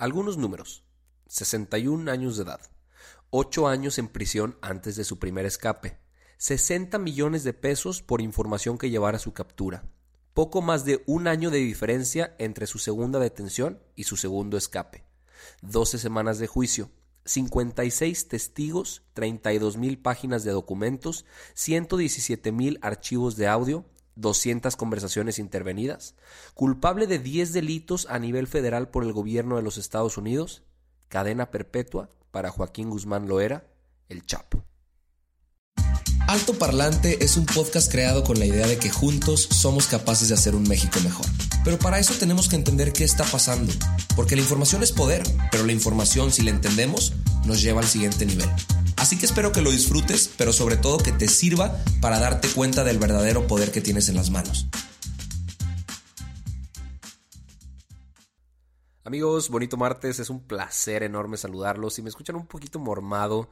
Algunos números. 61 años de edad. 8 años en prisión antes de su primer escape. 60 millones de pesos por información que llevara a su captura. Poco más de un año de diferencia entre su segunda detención y su segundo escape. 12 semanas de juicio. 56 testigos, 32 mil páginas de documentos, 117 mil archivos de audio, 200 conversaciones intervenidas, culpable de 10 delitos a nivel federal por el gobierno de los Estados Unidos, cadena perpetua para Joaquín Guzmán Loera, el Chapo. Alto Parlante es un podcast creado con la idea de que juntos somos capaces de hacer un México mejor. Pero para eso tenemos que entender qué está pasando, porque la información es poder, pero la información, si la entendemos, nos lleva al siguiente nivel. Así que espero que lo disfrutes, pero sobre todo que te sirva para darte cuenta del verdadero poder que tienes en las manos. Amigos, bonito martes, es un placer enorme saludarlos. Si me escuchan un poquito mormado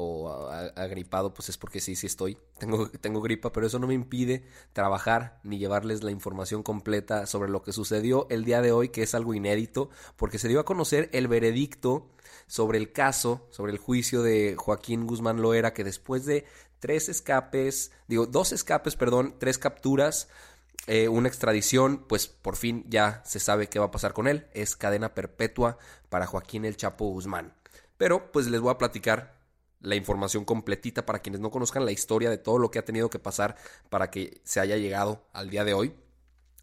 o agripado, pues es porque sí, sí estoy. Tengo, tengo gripa, pero eso no me impide trabajar ni llevarles la información completa sobre lo que sucedió el día de hoy, que es algo inédito, porque se dio a conocer el veredicto sobre el caso, sobre el juicio de Joaquín Guzmán Loera, que después de tres escapes, digo, dos escapes, perdón, tres capturas, eh, una extradición, pues por fin ya se sabe qué va a pasar con él. Es cadena perpetua para Joaquín el Chapo Guzmán. Pero pues les voy a platicar la información completita para quienes no conozcan la historia de todo lo que ha tenido que pasar para que se haya llegado al día de hoy.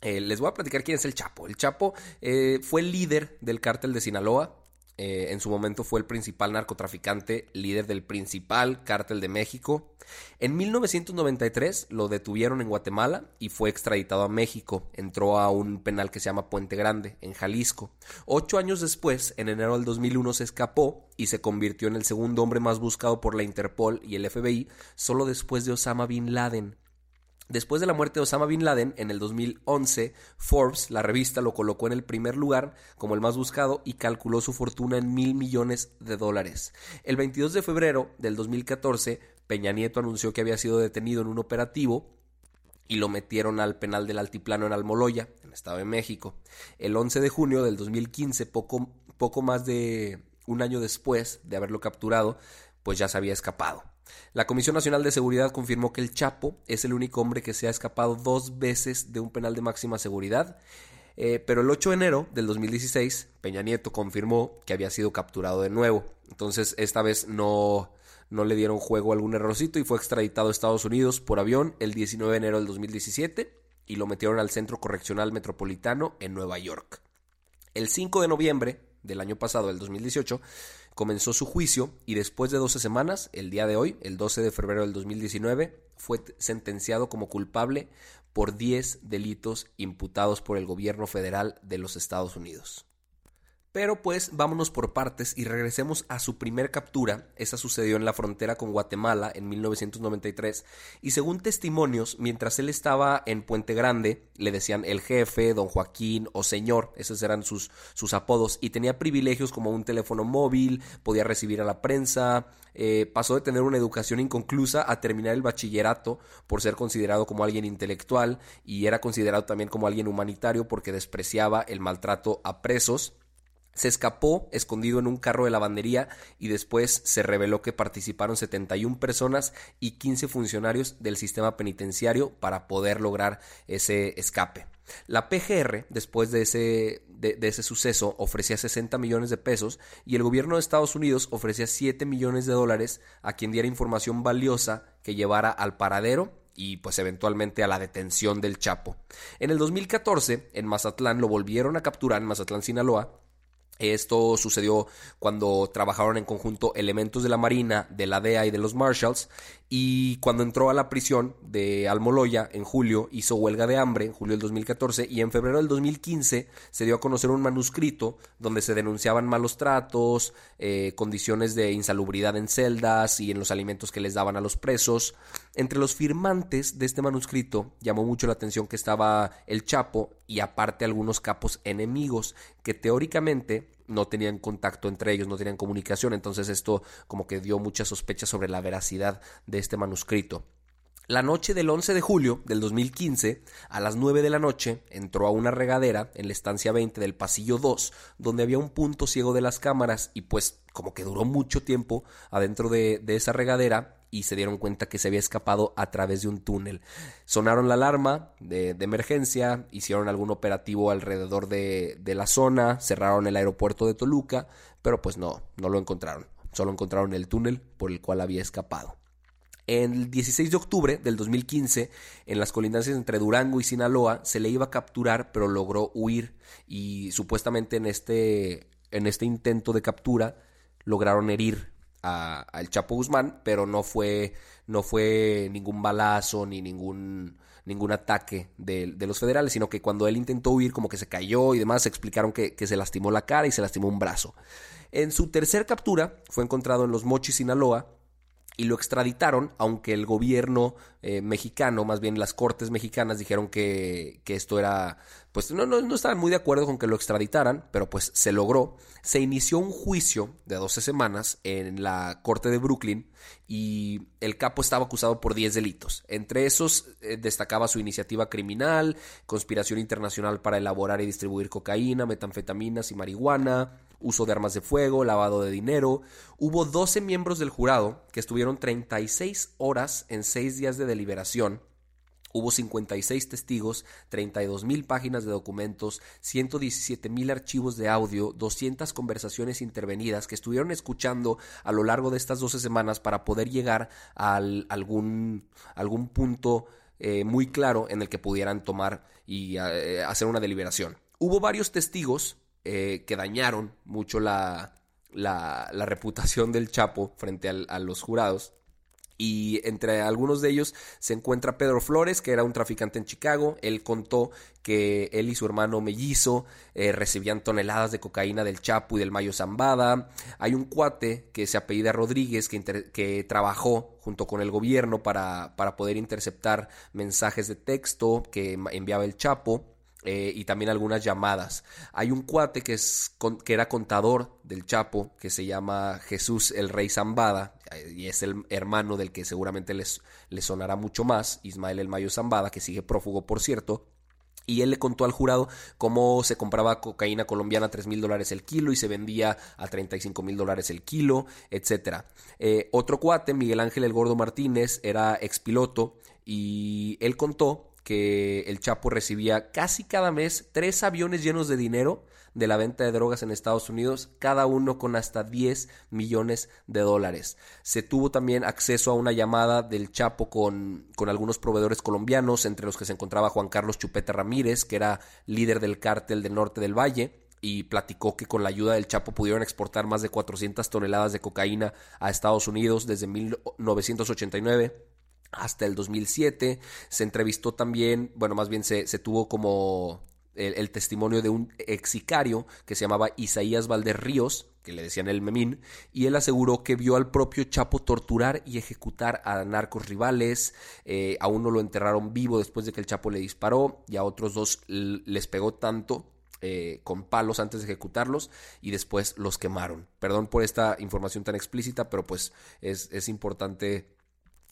Eh, les voy a platicar quién es el Chapo. El Chapo eh, fue líder del cártel de Sinaloa. Eh, en su momento fue el principal narcotraficante, líder del principal cártel de México. En 1993 lo detuvieron en Guatemala y fue extraditado a México. Entró a un penal que se llama Puente Grande, en Jalisco. Ocho años después, en enero del 2001, se escapó y se convirtió en el segundo hombre más buscado por la Interpol y el FBI, solo después de Osama Bin Laden. Después de la muerte de Osama Bin Laden, en el 2011, Forbes, la revista, lo colocó en el primer lugar como el más buscado y calculó su fortuna en mil millones de dólares. El 22 de febrero del 2014, Peña Nieto anunció que había sido detenido en un operativo y lo metieron al penal del Altiplano en Almoloya, en el Estado de México. El 11 de junio del 2015, poco, poco más de un año después de haberlo capturado, pues ya se había escapado. La Comisión Nacional de Seguridad confirmó que el Chapo es el único hombre que se ha escapado dos veces de un penal de máxima seguridad. Eh, pero el 8 de enero del 2016, Peña Nieto confirmó que había sido capturado de nuevo. Entonces, esta vez no, no le dieron juego algún errorcito y fue extraditado a Estados Unidos por avión el 19 de enero del 2017 y lo metieron al Centro Correccional Metropolitano en Nueva York. El 5 de noviembre del año pasado, el 2018, comenzó su juicio y después de 12 semanas, el día de hoy, el 12 de febrero del 2019, fue sentenciado como culpable por 10 delitos imputados por el gobierno federal de los Estados Unidos. Pero pues vámonos por partes y regresemos a su primer captura. Esa sucedió en la frontera con Guatemala en 1993 y según testimonios, mientras él estaba en Puente Grande, le decían el jefe, don Joaquín o señor, esos eran sus, sus apodos, y tenía privilegios como un teléfono móvil, podía recibir a la prensa, eh, pasó de tener una educación inconclusa a terminar el bachillerato por ser considerado como alguien intelectual y era considerado también como alguien humanitario porque despreciaba el maltrato a presos. Se escapó escondido en un carro de lavandería y después se reveló que participaron 71 personas y 15 funcionarios del sistema penitenciario para poder lograr ese escape. La PGR, después de ese, de, ese suceso, ofrecía 60 millones de pesos y el gobierno de Estados Unidos ofrecía 7 millones de dólares a quien diera información valiosa que llevara al paradero y pues eventualmente a la detención del Chapo. En el 2014, en Mazatlán, lo volvieron a capturar en Mazatlán, Sinaloa, Esto sucedió cuando trabajaron en conjunto elementos de la Marina, de la DEA y de los Marshalls y cuando entró a la prisión de Almoloya en julio hizo huelga de hambre en julio del 2014 y en febrero del 2015 se dio a conocer un manuscrito donde se denunciaban malos tratos, eh, condiciones de insalubridad en celdas y en los alimentos que les daban a los presos. Entre los firmantes de este manuscrito llamó mucho la atención que estaba el Chapo y aparte algunos capos enemigos que teóricamente no tenían contacto entre ellos, no tenían comunicación, entonces esto como que dio mucha sospecha sobre la veracidad de este manuscrito. La noche del 11 de julio del 2015, a las 9 de la noche, entró a una regadera en la estancia 20 del pasillo 2, donde había un punto ciego de las cámaras y pues como que duró mucho tiempo adentro de, esa regadera y se dieron cuenta que se había escapado a través de un túnel. Sonaron la alarma de, emergencia, hicieron algún operativo alrededor de, de, la zona, cerraron el aeropuerto de Toluca, pero pues no, no lo encontraron. Solo encontraron el túnel por el cual había escapado. El 16 de octubre del 2015, en las colindancias entre Durango y Sinaloa, se le iba a capturar, pero logró huir y supuestamente en este, en este intento de captura lograron herir al Chapo Guzmán, pero no fue, no fue ningún balazo ni ningún, ningún ataque de, los federales, sino que cuando él intentó huir como que se cayó y demás, explicaron que, que se lastimó la cara y se lastimó un brazo. En su tercer captura fue encontrado en Los Mochis, Sinaloa, y lo extraditaron, aunque el gobierno eh, mexicano, más bien las cortes mexicanas, dijeron que, que esto era, pues no, no, no, estaban muy de acuerdo con que lo extraditaran, pero pues se logró. Se inició un juicio de 12 semanas en la corte de Brooklyn y el capo estaba acusado por 10 delitos. Entre esos eh, destacaba su iniciativa criminal, conspiración internacional para elaborar y distribuir cocaína, metanfetaminas y marihuana, uso de armas de fuego, lavado de dinero. Hubo 12 miembros del jurado que estuvieron 36 horas en 6 días de deliberación. Hubo 56 testigos, 32 mil páginas de documentos, 117 mil archivos de audio, 200 conversaciones intervenidas que estuvieron escuchando a lo largo de estas 12 semanas para poder llegar a algún, algún punto eh, muy claro en el que pudieran tomar y eh, hacer una deliberación. Hubo varios testigos eh, que dañaron mucho la, la, reputación del Chapo frente a los jurados. Y entre algunos de ellos se encuentra Pedro Flores, que era un traficante en Chicago. Él contó que él y su hermano mellizo eh, recibían toneladas de cocaína del Chapo y del Mayo Zambada. Hay un cuate que se apellida Rodríguez que, que trabajó junto con el gobierno para, para poder interceptar mensajes de texto que enviaba el Chapo. Eh, y también algunas llamadas. Hay un cuate que, es, que era contador del Chapo, que se llama Jesús el Rey Zambada, eh, y es el hermano del que seguramente les, les sonará mucho más, Ismael el Mayo Zambada, que sigue prófugo, por cierto. Y él le contó al jurado cómo se compraba cocaína colombiana a 3 mil dólares el kilo y se vendía a 35 mil dólares el kilo, etc. Eh, otro cuate, Miguel Ángel el Gordo Martínez, era expiloto y él contó que el Chapo recibía casi cada mes tres aviones llenos de dinero de la venta de drogas en Estados Unidos, cada uno con hasta 10 millones de dólares. Se tuvo también acceso a una llamada del Chapo con, con algunos proveedores colombianos, entre los que se encontraba Juan Carlos Chupete Ramírez, que era líder del cártel del norte del Valle, y platicó que con la ayuda del Chapo pudieron exportar más de 400 toneladas de cocaína a Estados Unidos desde 1989 hasta el 2007. Se entrevistó también, bueno, más bien se, tuvo como el, testimonio de un ex sicario que se llamaba Isaías Valdez Ríos, que le decían el Memín, y él aseguró que vio al propio Chapo torturar y ejecutar a narcos rivales. Eh, a uno lo enterraron vivo después de que el Chapo le disparó, y a otros dos les pegó tanto eh, con palos antes de ejecutarlos y después los quemaron. Perdón por esta información tan explícita, pero pues es, es importante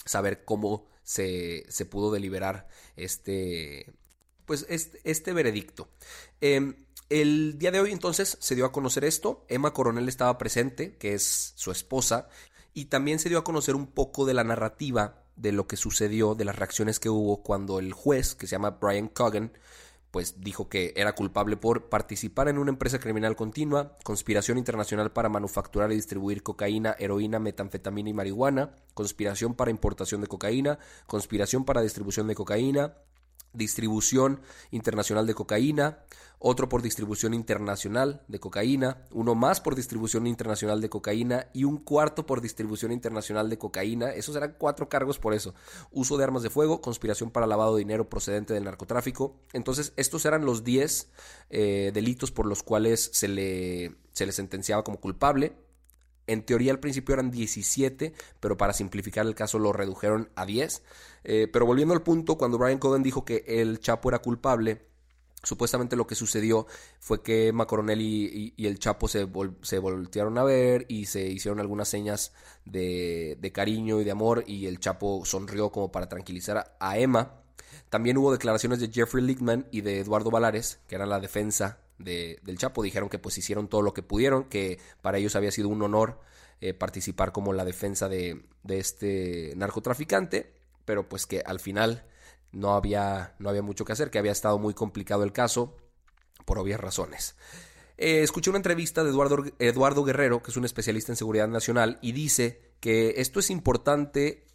saber cómo se, se pudo deliberar este, pues este, veredicto. Em, el día de hoy entonces se dio a conocer esto, Emma Coronel estaba presente, que es su esposa, y también se dio a conocer un poco de la narrativa de lo que sucedió, de las reacciones que hubo cuando el juez, que se llama Brian Cogan, pues dijo que era culpable por participar en una empresa criminal continua, conspiración internacional para manufacturar y distribuir cocaína, heroína, metanfetamina y marihuana, conspiración para importación de cocaína, conspiración para distribución de cocaína, distribución internacional de cocaína, otro por distribución internacional de cocaína, uno más por distribución internacional de cocaína y un cuarto por distribución internacional de cocaína. Esos eran cuatro cargos por eso. Uso de armas de fuego, conspiración para lavado de dinero procedente del narcotráfico. Entonces, estos eran los 10 eh, delitos por los cuales se le, se le sentenciaba como culpable. En teoría al principio eran 17, pero para simplificar el caso lo redujeron a 10. Eh, pero volviendo al punto, cuando Brian Coden dijo que el Chapo era culpable, supuestamente lo que sucedió fue que Macoronel y, el Chapo se, voltearon a ver y se hicieron algunas señas de, cariño y de amor y el Chapo sonrió como para tranquilizar a Emma. También hubo declaraciones de Jeffrey Lichtman y de Eduardo Valares, que eran la defensa del Chapo. Dijeron que pues hicieron todo lo que pudieron, que para ellos había sido un honor eh, participar como la defensa de, este narcotraficante, pero pues que al final no había, no había mucho que hacer, que había estado muy complicado el caso por obvias razones. Eh, escuché una entrevista de Eduardo, Eduardo Guerrero, que es un especialista en seguridad nacional, y dice que esto es importante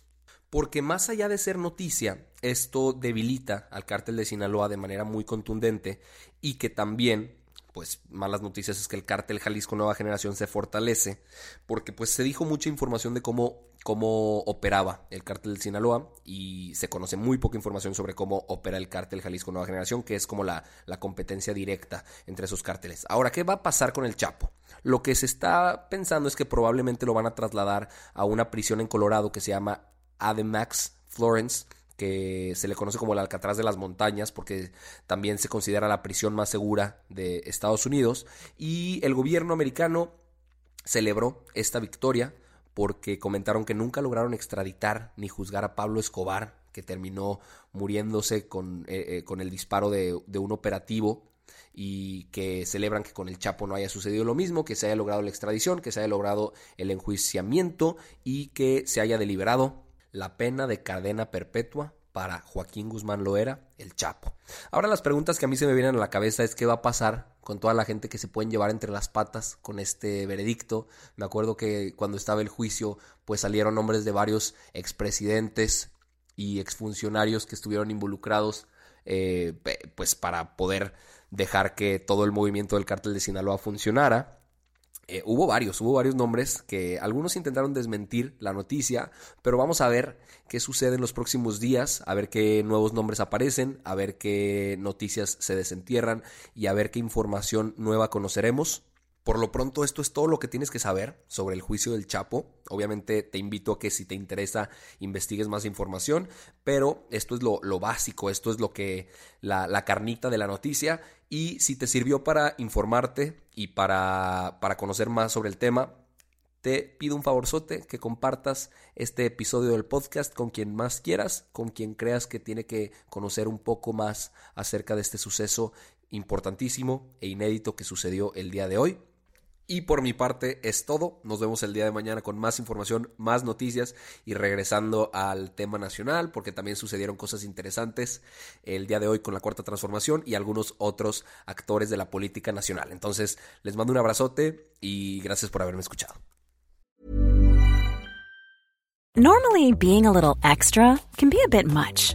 porque más allá de ser noticia, esto debilita al cártel de Sinaloa de manera muy contundente y que también pues malas noticias es que el cártel Jalisco Nueva Generación se fortalece porque pues se dijo mucha información de cómo, cómo operaba el cártel de Sinaloa y se conoce muy poca información sobre cómo opera el cártel Jalisco Nueva Generación que es como la, la competencia directa entre esos cárteles. Ahora, ¿qué va a pasar con el Chapo? Lo que se está pensando es que probablemente lo van a trasladar a una prisión en Colorado que se llama Ademax Florence, que se le conoce como el Alcatraz de las Montañas, porque también se considera la prisión más segura de Estados Unidos. Y el gobierno americano celebró esta victoria porque comentaron que nunca lograron extraditar ni juzgar a Pablo Escobar, que terminó muriéndose con, eh, eh, con el disparo de, de un operativo y que celebran que con el Chapo no haya sucedido lo mismo, que se haya logrado la extradición, que se haya logrado el enjuiciamiento y que se haya deliberado la pena de cadena perpetua para Joaquín Guzmán Loera, el Chapo. Ahora las preguntas que a mí se me vienen a la cabeza es qué va a pasar con toda la gente que se pueden llevar entre las patas con este veredicto. Me acuerdo que cuando estaba el juicio, pues salieron nombres de varios expresidentes y exfuncionarios que estuvieron involucrados, eh, pues para poder dejar que todo el movimiento del cártel de Sinaloa funcionara. Eh, hubo varios, hubo varios nombres que algunos intentaron desmentir la noticia, pero vamos a ver qué sucede en los próximos días, a ver qué nuevos nombres aparecen, a ver qué noticias se desentierran y a ver qué información nueva conoceremos. Por lo pronto, esto es todo lo que tienes que saber sobre el juicio del Chapo. Obviamente te invito a que si te interesa investigues más información, pero esto es lo, básico, esto es lo que la, la, carnita de la noticia. Y si te sirvió para informarte y para, para conocer más sobre el tema, te pido un favorzote que compartas este episodio del podcast con quien más quieras, con quien creas que tiene que conocer un poco más acerca de este suceso importantísimo e inédito que sucedió el día de hoy. Y por mi parte es todo. Nos vemos el día de mañana con más información, más noticias y regresando al tema nacional porque también sucedieron cosas interesantes el día de hoy con la cuarta transformación y algunos otros actores de la política nacional. Entonces les mando un abrazote y gracias por haberme escuchado. Normally being a little extra can be a bit much,